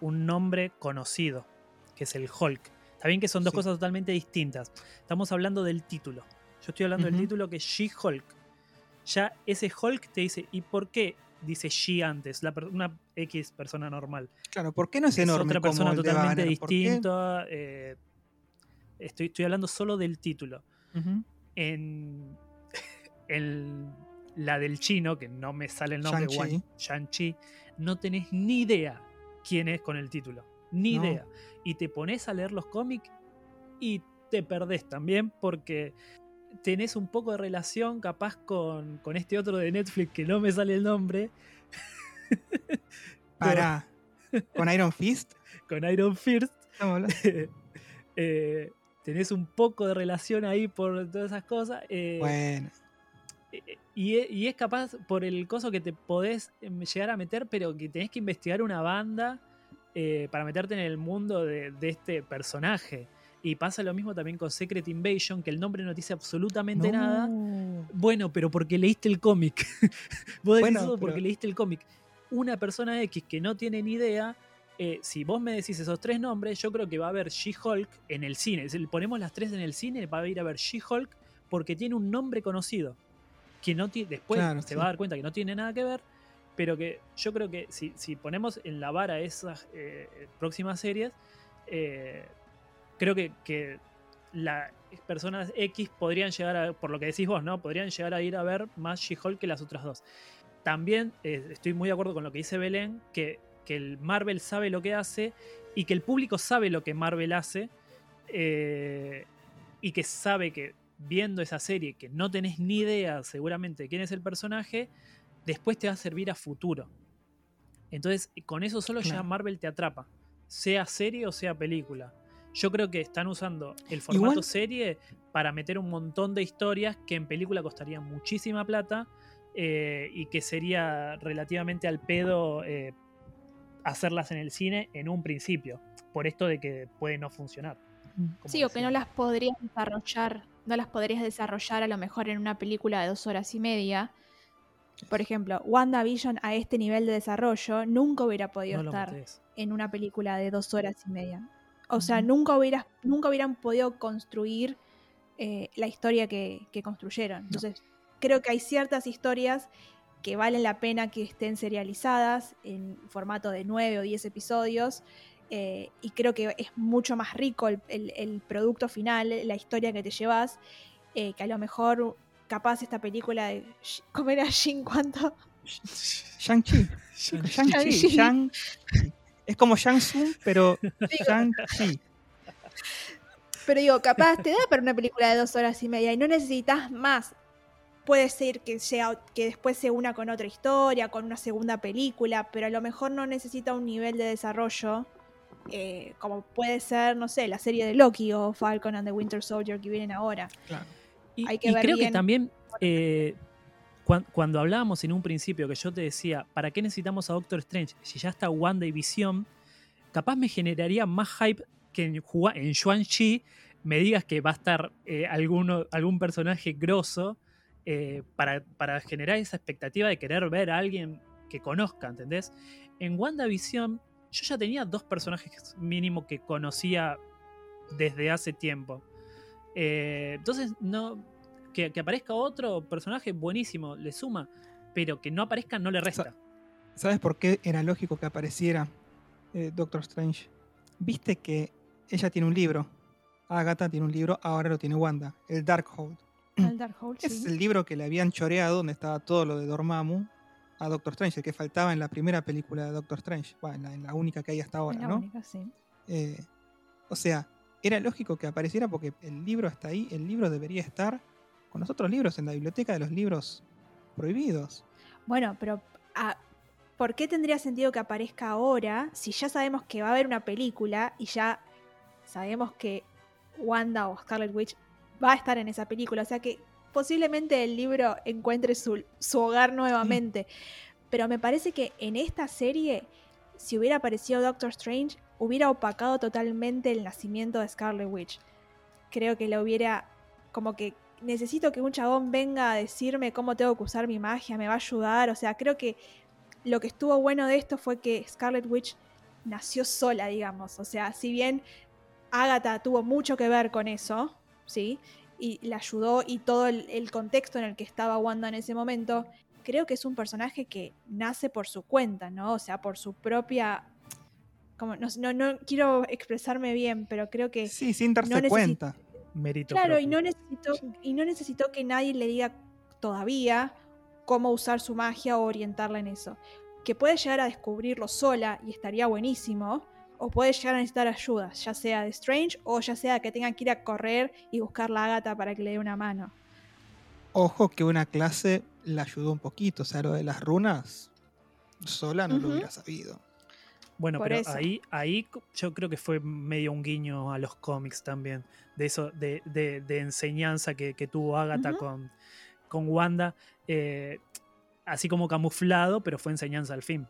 un nombre conocido, que es el Hulk. Está bien que son dos cosas totalmente distintas. Estamos hablando del título. Yo estoy hablando del título que es She-Hulk. Ya ese Hulk te dice, ¿y por qué dice She antes? una X persona normal. Claro, ¿por qué no es enorme? otra persona totalmente distinta. Eh, estoy, estoy hablando solo del título. En, la del chino, que no me sale el nombre, Shang-Chi, no tenés ni idea quién es con el título. Ni idea. Y te pones a leer los cómics y te perdés también porque tenés un poco de relación capaz con, con este otro de Netflix que no me sale el nombre. Para. ¿Con Iron Fist? con Iron Fist. eh, tenés un poco de relación ahí por todas esas cosas. Eh, bueno. Y, es capaz por el coso que te podés em, llegar a meter, pero que tenés que investigar una banda eh, para meterte en el mundo de, de, este personaje. Y pasa lo mismo también con Secret Invasion, que el nombre no dice absolutamente nada. Bueno, pero porque leíste el cómic. vos decís eso porque leíste el cómic. Una persona X que no tiene ni idea, eh, si vos me decís esos tres nombres, yo creo que va a haber She-Hulk en el cine. Si ponemos las tres en el cine, va a ir a ver She-Hulk porque tiene un nombre conocido. Que no después se va a dar cuenta que no tiene nada que ver, pero que yo creo que si, si ponemos en la vara esas eh, próximas series, eh, creo que, las personas X podrían llegar a, por lo que decís vos, ¿no? Podrían llegar a ir a ver más She-Hulk que las otras dos. También eh, estoy muy de acuerdo con lo que dice Belén, que, que, el Marvel sabe lo que hace y que el público sabe lo que Marvel hace eh, y que sabe que viendo esa serie que no tenés ni idea seguramente de quién es el personaje, después te va a servir a futuro. Entonces, con eso solo ya Marvel te atrapa, sea serie o sea película. Yo creo que están usando el formato serie para meter un montón de historias que en película costarían muchísima plata eh, y que sería relativamente al pedo eh, hacerlas en el cine en un principio, por esto de que puede no funcionar. Mm. Sí, o que no las podrías desarrollar, no las podrías desarrollar a lo mejor en una película de dos horas y media. Por ejemplo, WandaVision a este nivel de desarrollo nunca hubiera podido estar en una película de dos horas y media. O sea, nunca, nunca hubieran podido construir eh, la historia que, construyeron. Entonces, creo que hay ciertas historias que valen la pena que estén serializadas en formato de nueve o diez episodios. Eh, y creo que es mucho más rico el, producto final, la historia que te llevas, eh, que a lo mejor capaz esta película de... ¿Cómo era Shin cuánto? Shang-Chi. Shang-Chi. Es como Shang Tsung, pero Shang-Chi. Pero digo, capaz te da para una película de dos horas y media y no necesitas más. Puede ser que, sea, que después se una con otra historia, con una segunda película, pero a lo mejor no necesita un nivel de desarrollo eh, como puede ser, no sé, la serie de Loki o Falcon and the Winter Soldier que vienen ahora. Claro. Y, Hay que creo que también eh, cuando, hablábamos en un principio que yo te decía, ¿para qué necesitamos a Doctor Strange? Si ya está Wanda y Visión, capaz me generaría más hype que en, en Shang-Chi me digas que va a estar eh, algún personaje grosso eh, para, para, generar esa expectativa de querer ver a alguien que conozca, ¿entendés? En WandaVision yo ya tenía dos personajes mínimo que conocía desde hace tiempo. Eh, entonces no, Que, que aparezca otro personaje, buenísimo, le suma. Pero que no aparezca no le resta. ¿Sabes por qué era lógico que apareciera eh, Doctor Strange? Viste que ella tiene un libro. Agatha tiene un libro, ahora lo tiene Wanda, el Darkhold. El Darkhold, Es sí. el libro que le habían choreado, donde estaba todo lo de Dormammu, a Doctor Strange, el que faltaba en la primera película de Doctor Strange. Bueno, en la, en la única que hay hasta ahora, Es la ¿no? única, sí. Eh, o sea, era lógico que apareciera porque el libro está ahí, el libro debería estar con los otros libros en la biblioteca de los libros prohibidos. Bueno, pero ah, ¿por qué tendría sentido que aparezca ahora si ya sabemos que va a haber una película y ya sabemos que Wanda o Scarlet Witch va a estar en esa película? O sea que posiblemente el libro encuentre su, su hogar nuevamente. Pero me parece que en esta serie, si hubiera aparecido Doctor Strange, hubiera opacado totalmente el nacimiento de Scarlet Witch. Creo que lo hubiera como que necesito que un chabón venga a decirme cómo tengo que usar mi magia, me va a ayudar. O sea, creo que lo que estuvo bueno de esto fue que Scarlet Witch nació sola, digamos. O sea, si bien Agatha tuvo mucho que ver con eso, ¿sí? Y la ayudó y todo el, el contexto en el que estaba Wanda en ese momento, creo que es un personaje que nace por su cuenta, ¿no? O sea, por su propia... Como, no, no, no quiero expresarme bien, pero creo que... Sí, sin darse no cuenta. Mérito Claro, y no necesitó, y no necesitó que nadie le diga todavía cómo usar su magia o orientarla en eso. Que puede llegar a descubrirlo sola y estaría buenísimo, o puede llegar a necesitar ayuda, ya sea de Strange o ya sea que tengan que ir a correr y buscar la Agatha para que le dé una mano. Ojo que una clase la ayudó un poquito, o sea, lo de las runas, sola no lo hubiera sabido. Bueno, Por pero eso. ahí, ahí yo creo que fue medio un guiño a los cómics también. De eso, de, de- de enseñanza que, que tuvo Agatha con, con Wanda. eh, así como camuflado, pero fue enseñanza al fin.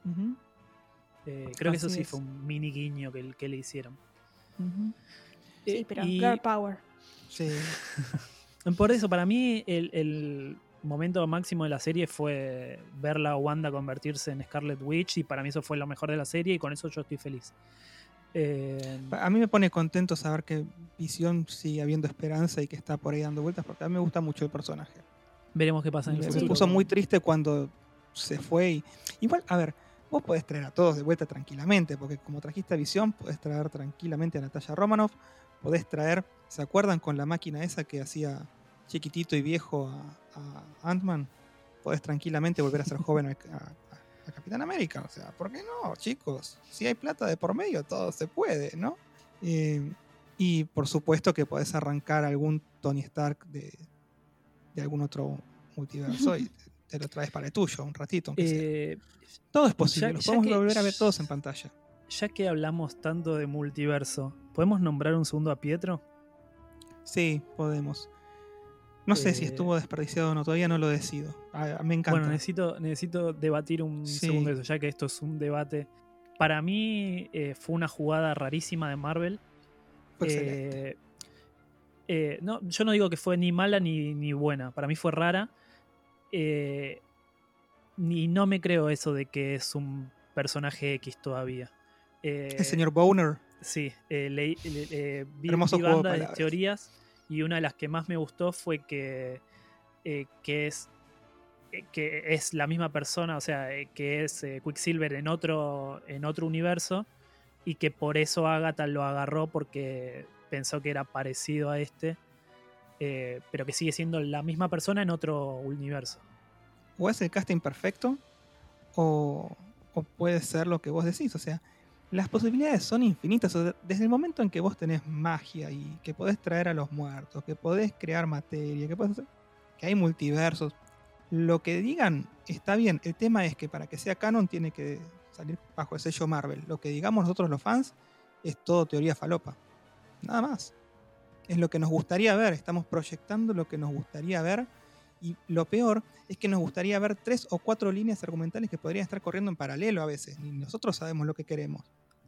Eh, creo que eso sí es. fue un mini guiño que, que le hicieron. ujú. Sí, Eh, pero y girl power. Sí, por eso, para mí, el, el momento máximo de la serie fue verla a Wanda convertirse en Scarlet Witch. Y para mí eso fue lo mejor de la serie y con eso yo estoy feliz. Eh, a mí me pone contento saber que Visión sigue habiendo esperanza y que está por ahí dando vueltas, porque a mí me gusta mucho el personaje. veremos qué pasa en el Me, me futuro. puso muy triste cuando se fue y... Igual, a ver, vos podés traer a todos de vuelta tranquilamente, porque como trajiste a Visión, podés traer tranquilamente a Natalia Romanoff, podés traer, ¿se acuerdan con la máquina esa que hacía chiquitito y viejo a, a Ant-Man? Podés tranquilamente volver a ser joven a, a- a Capitán América, o sea, ¿por qué no, chicos? Si hay plata de por medio, todo se puede, ¿no? Eh, y por supuesto que podés arrancar algún Tony Stark de, de algún otro multiverso y te lo traes para el tuyo un ratito. Eh, Todo es posible, ya- los podemos que- volver a ver todos en pantalla. ya que hablamos tanto de multiverso, ¿podemos nombrar un segundo a Pietro? Sí, podemos. No sé si Eh, estuvo desperdiciado o no, todavía no lo decido. Ah, me encanta. Bueno, necesito, necesito debatir un Sí. segundo eso, ya que esto es un debate. Para mí eh, fue una jugada rarísima de Marvel. Eh, eh, no, yo no digo que fue ni mala ni, ni buena. Para mí fue rara. Y no me creo eso de que es un personaje X todavía. El señor Boner. Sí, le- eh, vi, Hermoso vi juego de teorías y una de las que más me gustó fue que, eh, que es eh, que es la misma persona, o sea, eh, que es Quicksilver en otro, en otro universo y que por eso Agatha lo agarró porque pensó que era parecido a este, pero que sigue siendo la misma persona en otro universo. O es el casting perfecto, o, o puede ser lo que vos decís. O sea, las posibilidades son infinitas. Desde el momento en que vos tenés magia y que podés traer a los muertos, que podés crear materia, que, podés hacer- que hay multiversos, lo que digan está bien. El tema es que para que sea canon tiene que salir bajo el sello Marvel. Lo que digamos nosotros los fans es todo teoría falopa. Nada más. Es lo que nos gustaría ver. Estamos proyectando lo que nos gustaría ver. Y lo peor es que nos gustaría ver tres o cuatro líneas argumentales que podrían estar corriendo en paralelo a veces. Ni nosotros sabemos lo que queremos.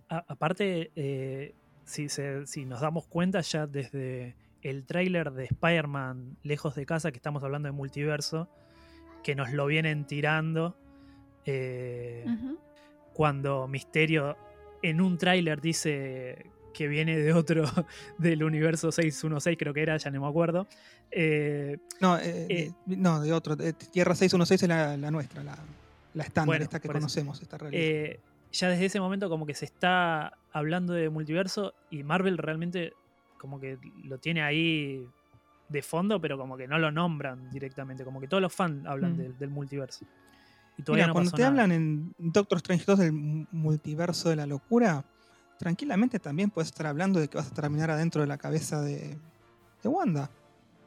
A- aparte, eh, si, se- si nos damos cuenta ya desde el tráiler de Spider-Man Lejos de Casa, que estamos hablando de multiverso, que nos lo vienen tirando, eh, cuando Misterio en un tráiler dice que viene de otro, del universo 616, creo que era, ya no me acuerdo. Eh, No, eh, Eh, de- no, de otro. de Tierra 616 es la, la nuestra, la, la estándar, Bueno, esta que conocemos, esta realidad. Ya desde ese momento como que se está hablando de multiverso y Marvel realmente como que lo tiene ahí de fondo, pero como que no lo nombran directamente, como que todos los fans hablan Mm. del, del multiverso. Y Mira, no cuando te nada. hablan en Doctor Strange 2 del mu- multiverso de la locura, tranquilamente también puedes estar hablando de que vas a terminar adentro de la cabeza de, de Wanda.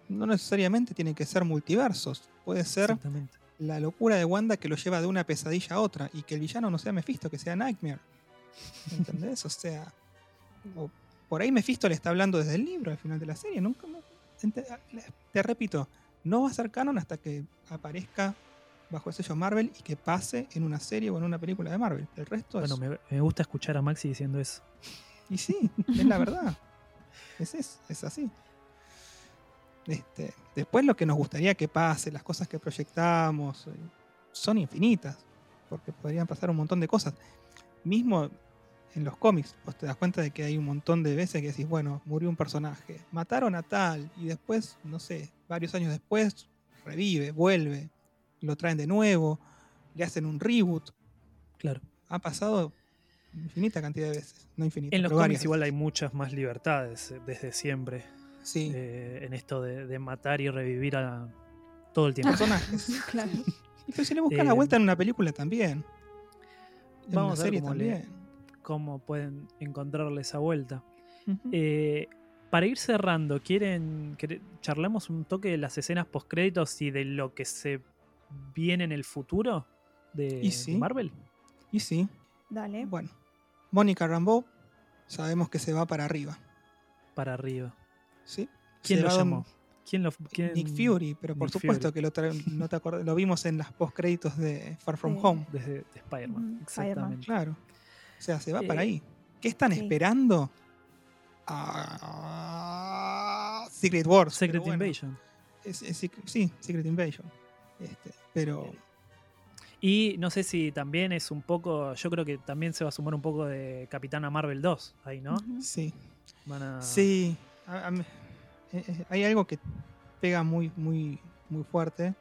No necesariamente tiene que ser multiversos. Puede ser. La locura de Wanda que lo lleva de una pesadilla a otra y que el villano no sea Mephisto, que sea Nightmare. ¿Entendés? O sea, o por ahí Mephisto le está hablando desde el libro al final de la serie. Nunca, no- ente- te repito, no va a ser canon hasta que aparezca bajo el sello Marvel y que pase en una serie o en una película de Marvel. El resto Bueno, es. me, me gusta escuchar a Maxi diciendo eso. Y sí, es la verdad. Es, es, es así. Este, después lo que nos gustaría que pase, las cosas que proyectamos, eh, son infinitas, porque podrían pasar un montón de cosas. Mismo en los cómics, vos te das cuenta de que hay un montón de veces que decís, bueno, murió un personaje, mataron a tal, y después, no sé, varios años después, revive, vuelve, lo traen de nuevo, le hacen un reboot. Claro. Ha pasado infinita cantidad de veces, no infinita. En los pero varias cómics igual hay muchas más libertades eh, desde siempre Sí. eh, en esto de, de matar y revivir a todo el tiempo. personajes. claro. Y pero si le buscan la Eh, vuelta en una película también. En Vamos una a ver serie cómo le- también. cómo pueden encontrarle esa vuelta. Eh, para ir cerrando, ¿quieren que charlemos un toque de las escenas postcréditos y de lo que se viene en el futuro de, Y sí. de Marvel? y sí, Dale. bueno. Mónica Rambeau, sabemos que se va para arriba. Para arriba. ¿Sí? ¿Quién Se lo llamó? ¿Quién lo, quién- Nick Fury, pero por Nick supuesto Fury. que lo, no te lo vimos en las postcréditos de Far From Sí. Home. Desde de Spider-Man, exactamente. Claro. O sea, se va para Eh, ahí. ¿Qué están sí. esperando? Ah, Secret Wars. Secret bueno, Invasion. es- es Secret- sí, Secret Invasion. Este, pero Y no sé si también es un poco, yo creo que también se va a sumar un poco de Capitana Marvel 2 ahí, ¿no? Sí, Van a... Sí, a- eh, eh, hay algo que pega muy, muy, muy fuerte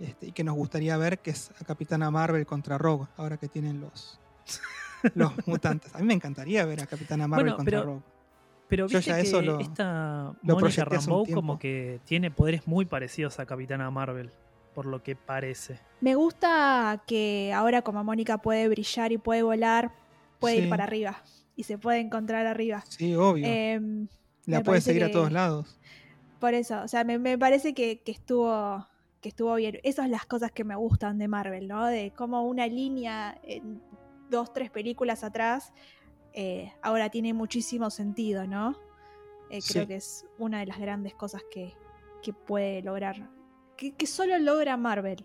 este, y que nos gustaría ver, que es a Capitana Marvel contra Rogue, ahora que tienen los, los mutantes. A mí me encantaría ver a Capitana Marvel Bueno, contra pero- Rogue. Pero Yo viste ya que eso lo- esta lo Mónica Rambeau como que tiene poderes muy parecidos a Capitana Marvel, por lo que parece. Me gusta que ahora como Mónica puede brillar y puede volar, puede Sí. ir para arriba y se puede encontrar arriba. Sí, obvio. Em, La me puede parece seguir a todos lados. por eso, o sea, me, me parece que, que estuvo que estuvo bien. Esas son las cosas que me gustan de Marvel, ¿no? De cómo una línea en dos, tres películas atrás eh, ahora tiene muchísimo sentido, ¿no? Eh, creo Sí. que es una de las grandes cosas que, que puede lograr, que, que solo logra Marvel.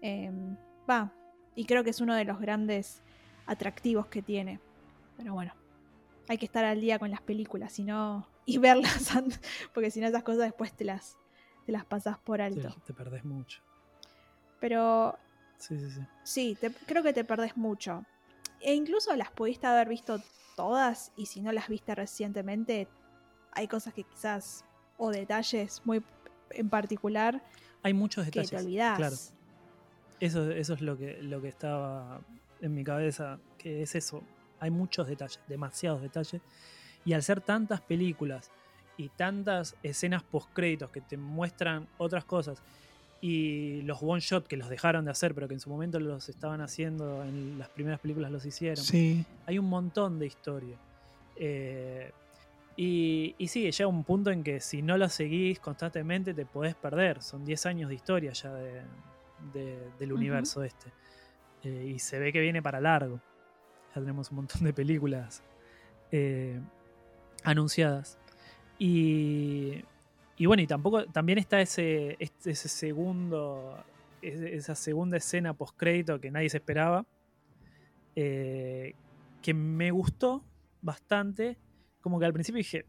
Em, Va, y creo que es uno de los grandes atractivos que tiene. Pero bueno, hay que estar al día con las películas, si no, y verlas, antes, porque si no esas cosas después te las, te las pasas por alto. te perdés mucho. Pero Sí, sí, sí. sí, te- creo que te perdés mucho. E incluso las pudiste haber visto todas, y si no las viste recientemente, hay cosas que quizás, o detalles muy en particular, Hay muchos que detalles. te olvidás. Claro. Eso, eso es lo que, lo que estaba en mi cabeza, que es eso. Hay muchos detalles, demasiados detalles. Y al ser tantas películas y tantas escenas postcréditos que te muestran otras cosas y los one shot que los dejaron de hacer, pero que en su momento los estaban haciendo, en las primeras películas los hicieron. Sí, Hay un montón de historia. Eh, y, y sí, llega un punto en que si no lo seguís constantemente te podés perder. Son 10 años de historia ya de- de- del universo este. Eh, y se ve que viene para largo. Ya tenemos un montón de películas eh, anunciadas. Y, y bueno, y tampoco, también está ese, este- ese segundo, esa segunda escena post-crédito que nadie se esperaba. eh, que me gustó bastante. Como que al principio dije.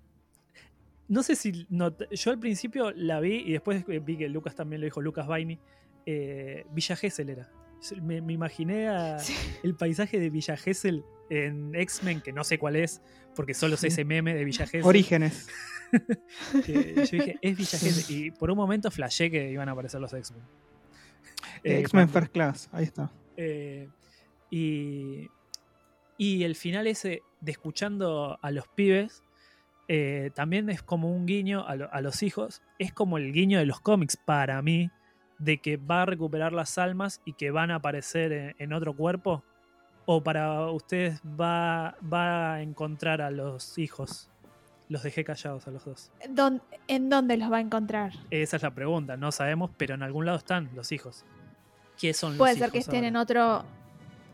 No sé si. yo al principio la vi y después vi que Lucas también lo dijo, Lucas Baini. eh, Villa Gesell era. Me, me imaginé a- Sí. el paisaje de Villa Gesell en X-Men, que no sé cuál es, porque solo sé ese meme de Villa Gesell. Orígenes. que yo dije, es Villa Gesell. Y por un momento flashé que iban a aparecer los X-Men. Eh, X-Men First Class, ahí está. eh, y, y el final ese de escuchando a los pibes eh, también es como un guiño a, lo- a los hijos. Es como el guiño de los cómics para mí, de que va a recuperar las almas y que van a aparecer en, en otro cuerpo. O para ustedes va, va a encontrar a los hijos. Los dejé callados a los dos. ¿Dón- ¿En dónde los va a encontrar? Esa es la pregunta, no sabemos, pero en algún lado están los hijos. ¿Qué son los Puede ser que hijos estén en otro.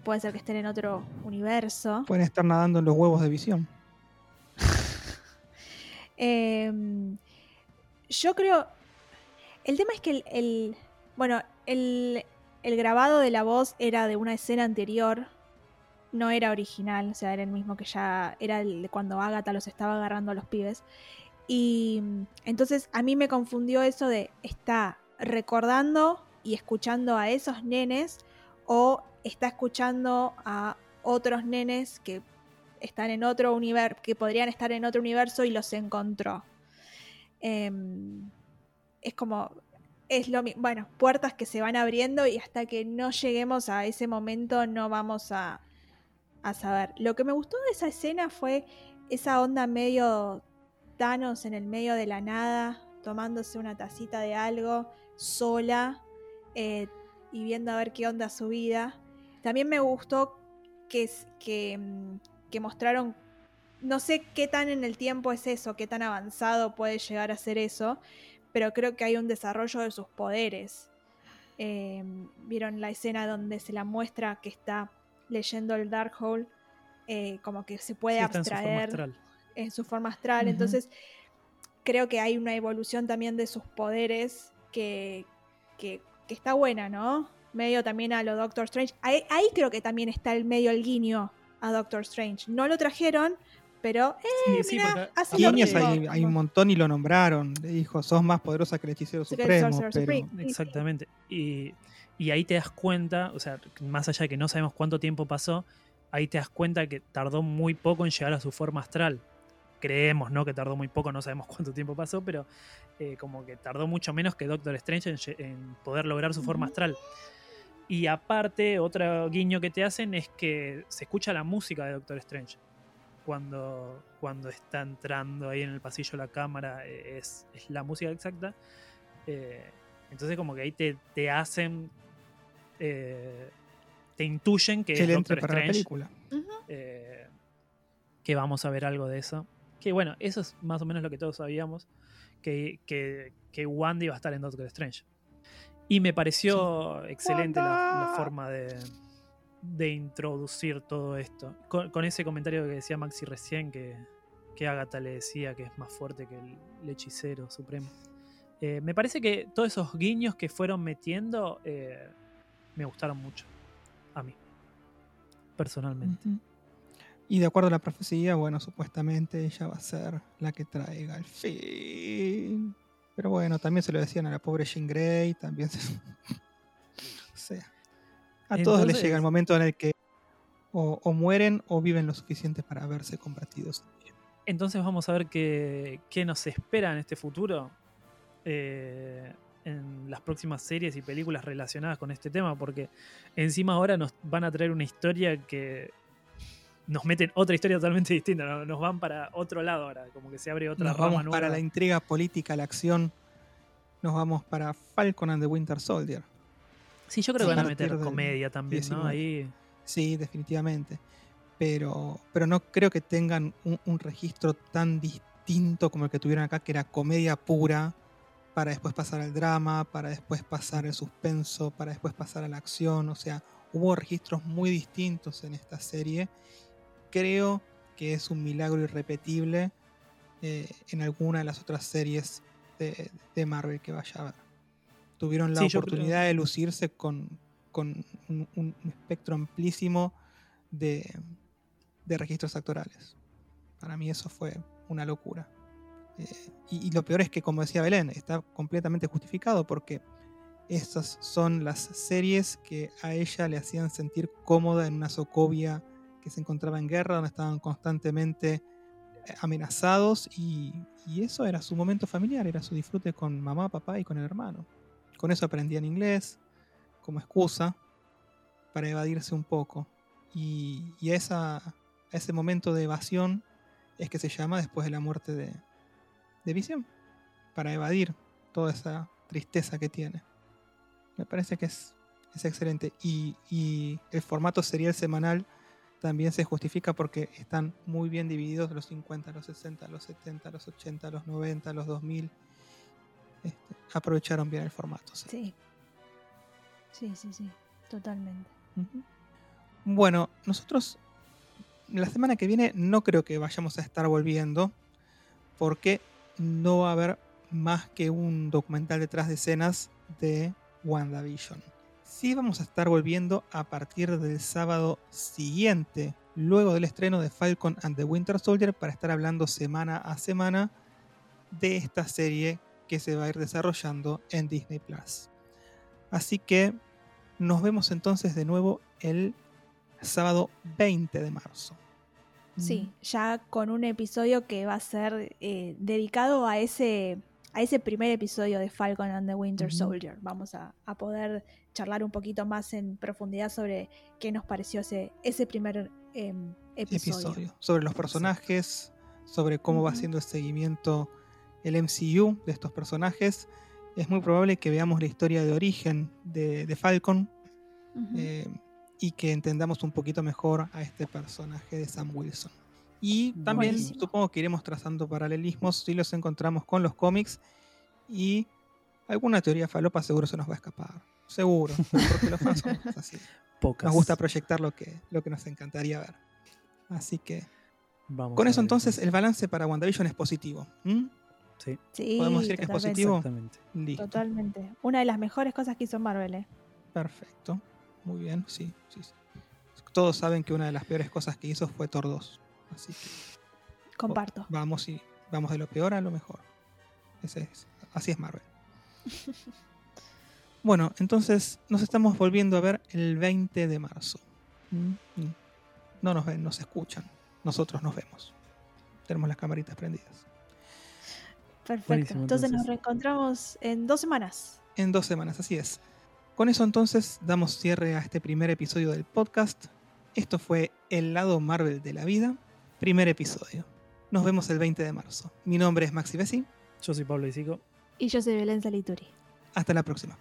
Puede ser que estén en otro universo. Pueden estar nadando en los huevos de visión. Em, yo creo. El tema es que el. el- bueno, el, el grabado de la voz era de una escena anterior. No era original, o sea, era el mismo que ya. Era el de cuando Agatha los estaba agarrando a los pibes. Y mm, entonces a mí me confundió eso de. Está recordando y escuchando a esos nenes. O está escuchando a otros nenes que están en otro universo, que podrían estar en otro universo y los encontró. Em, es como, es lo mi- bueno, puertas que se van abriendo y hasta que no lleguemos a ese momento no vamos a, a saber. Lo que me gustó de esa escena fue esa onda medio Thanos en el medio de la nada, tomándose una tacita de algo, sola, eh, y viendo a ver qué onda su vida. También me gustó que, que, mm, que mostraron, no sé qué tan en el tiempo es eso, qué tan avanzado puede llegar a ser eso, pero creo que hay un desarrollo de sus poderes. Eh, Vieron la escena donde se la muestra que está leyendo el Darkhold, eh, como que se puede Sí, está en su forma abstraer astral. en su forma astral. Entonces, creo que hay una evolución también de sus poderes que, que, que está buena, ¿no? Medio también a lo Doctor Strange. Ahí, ahí creo que también está el medio el guiño a Doctor Strange. No lo trajeron, pero eh, Sí, sí, mirá, Guiños hay, hay un montón y lo nombraron. Le dijo, sos más poderosa que el hechicero supremo. Sorcerer Pero Supreme. Exactamente. Y, y ahí te das cuenta, o sea, más allá de que no sabemos cuánto tiempo pasó, ahí te das cuenta que tardó muy poco en llegar a su forma astral. Creemos, ¿no? Que tardó muy poco, no sabemos cuánto tiempo pasó, pero eh, como que tardó mucho menos que Doctor Strange en, poder lograr su forma astral. Y aparte, otro guiño que te hacen es que se escucha la música de Doctor Strange. Cuando, cuando está entrando ahí en el pasillo la cámara, eh, es, es la música exacta. Eh, entonces como que ahí te, te hacen, eh, te intuyen que que es Doctor la Strange, película. Eh, que vamos a ver algo de eso. Que bueno, eso es más o menos lo que todos sabíamos, que, que, que Wanda iba a estar en Doctor Strange. Y me pareció excelente la, forma de, de introducir todo esto. Con, con ese comentario que decía Maxi recién, que, que Agatha le decía que es más fuerte que el, el hechicero supremo. Eh, me parece que todos esos guiños que fueron metiendo eh, me gustaron mucho. A mí. Personalmente. Y de acuerdo a la profecía, bueno, supuestamente ella va a ser la que traiga el fin. Pero bueno, también se lo decían a la pobre Jean Grey, también se... o sea, a todos les llega el momento en el que o, o mueren o viven lo suficiente para verse combatidos. Entonces vamos a ver qué, qué nos espera en este futuro. Eh, en las próximas series y películas relacionadas con este tema. Porque encima ahora nos van a traer una historia que nos meten otra historia totalmente distinta. no- Nos van para otro lado ahora. Como que se abre otra Nos rama vamos nueva. para la intriga política, la acción. Nos vamos para Falcon and the Winter Soldier. Sí, yo creo que van a meter comedia también, ¿no? 19. Ahí. Sí, definitivamente. Pero, pero no creo que tengan un, un registro tan distinto como el que tuvieron acá, que era comedia pura, para después pasar al drama, para después pasar al suspenso, para después pasar a la acción. O sea, hubo registros muy distintos en esta serie. Creo que es un milagro irrepetible eh, en alguna de las otras series de, de Marvel que vaya a ver. Tuvieron la Sí, oportunidad creo- de lucirse con, con un, un espectro amplísimo de, de registros actorales. Para mí eso fue una locura. Eh, y, y lo peor es que, como decía Belén, está completamente justificado porque esas son las series que a ella le hacían sentir cómoda en una Sokovia que se encontraba en guerra, donde estaban constantemente eh, amenazados y, y eso era su momento familiar, era su disfrute con mamá, papá y con el hermano. Con eso aprendían inglés como excusa para evadirse un poco. Y, y esa, ese momento de evasión es que se llama después de la muerte de, de Visión, para evadir toda esa tristeza que tiene. Me parece que es, es excelente. Y, y el formato serial semanal también se justifica porque están muy bien divididos los 50, los 60, los 70, los 80, los 90, los 2000. Este, aprovecharon bien el formato. Sí. Sí. Sí, sí, sí. Totalmente. Bueno, nosotros la semana que viene no creo que vayamos a estar volviendo porque no va a haber más que un documental detrás de escenas de WandaVision. Sí vamos a estar volviendo a partir del sábado siguiente, luego del estreno de Falcon and the Winter Soldier, para estar hablando semana a semana de esta serie que se va a ir desarrollando en Disney Plus. Así que nos vemos entonces de nuevo el sábado 20 de marzo. Sí, ya con un episodio que va a ser eh, dedicado a ese, a ese primer episodio de Falcon and the Winter. Soldier. Vamos a, a poder charlar un poquito más en profundidad sobre qué nos pareció ese, ese primer em, episodio. episodio. Sobre los personajes, sobre cómo va haciendo el seguimiento el MCU de estos personajes. Es muy probable que veamos la historia de origen de, de Falcon eh, y que entendamos un poquito mejor a este personaje de Sam Wilson. Y también Buenísimo. supongo que iremos trazando paralelismos si los encontramos con los cómics y alguna teoría falopa seguro se nos va a escapar. Seguro, porque los fans somos así. Pocas. Nos gusta proyectar lo que, lo que nos encantaría ver. Así que Vamos con eso ver, entonces el balance para WandaVision es positivo. Sí, Sí, ¿podemos decir que es positivo? exactamente. Listo. Totalmente. Una de las mejores cosas que hizo Marvel, ¿eh? Perfecto. Muy bien, sí, sí, sí. Todos saben que una de las peores cosas que hizo fue Thor 2. Así que Comparto. vamos y vamos de lo peor a lo mejor. Ese es, así es Marvel. Bueno, entonces nos estamos volviendo a ver el 20 de marzo. Mm, mm. No nos ven, nos escuchan. Nosotros nos vemos. Tenemos las camaritas prendidas. Perfecto. Entonces, nos reencontramos en dos semanas. En dos semanas, así es. Con eso entonces damos cierre a este primer episodio del podcast. Esto fue El lado Marvel de la vida, primer episodio. Nos vemos el 20 de marzo. Mi nombre es Maxi Bessi. Yo soy Pablo Isico. Y yo soy Belén Salituri. Hasta la próxima.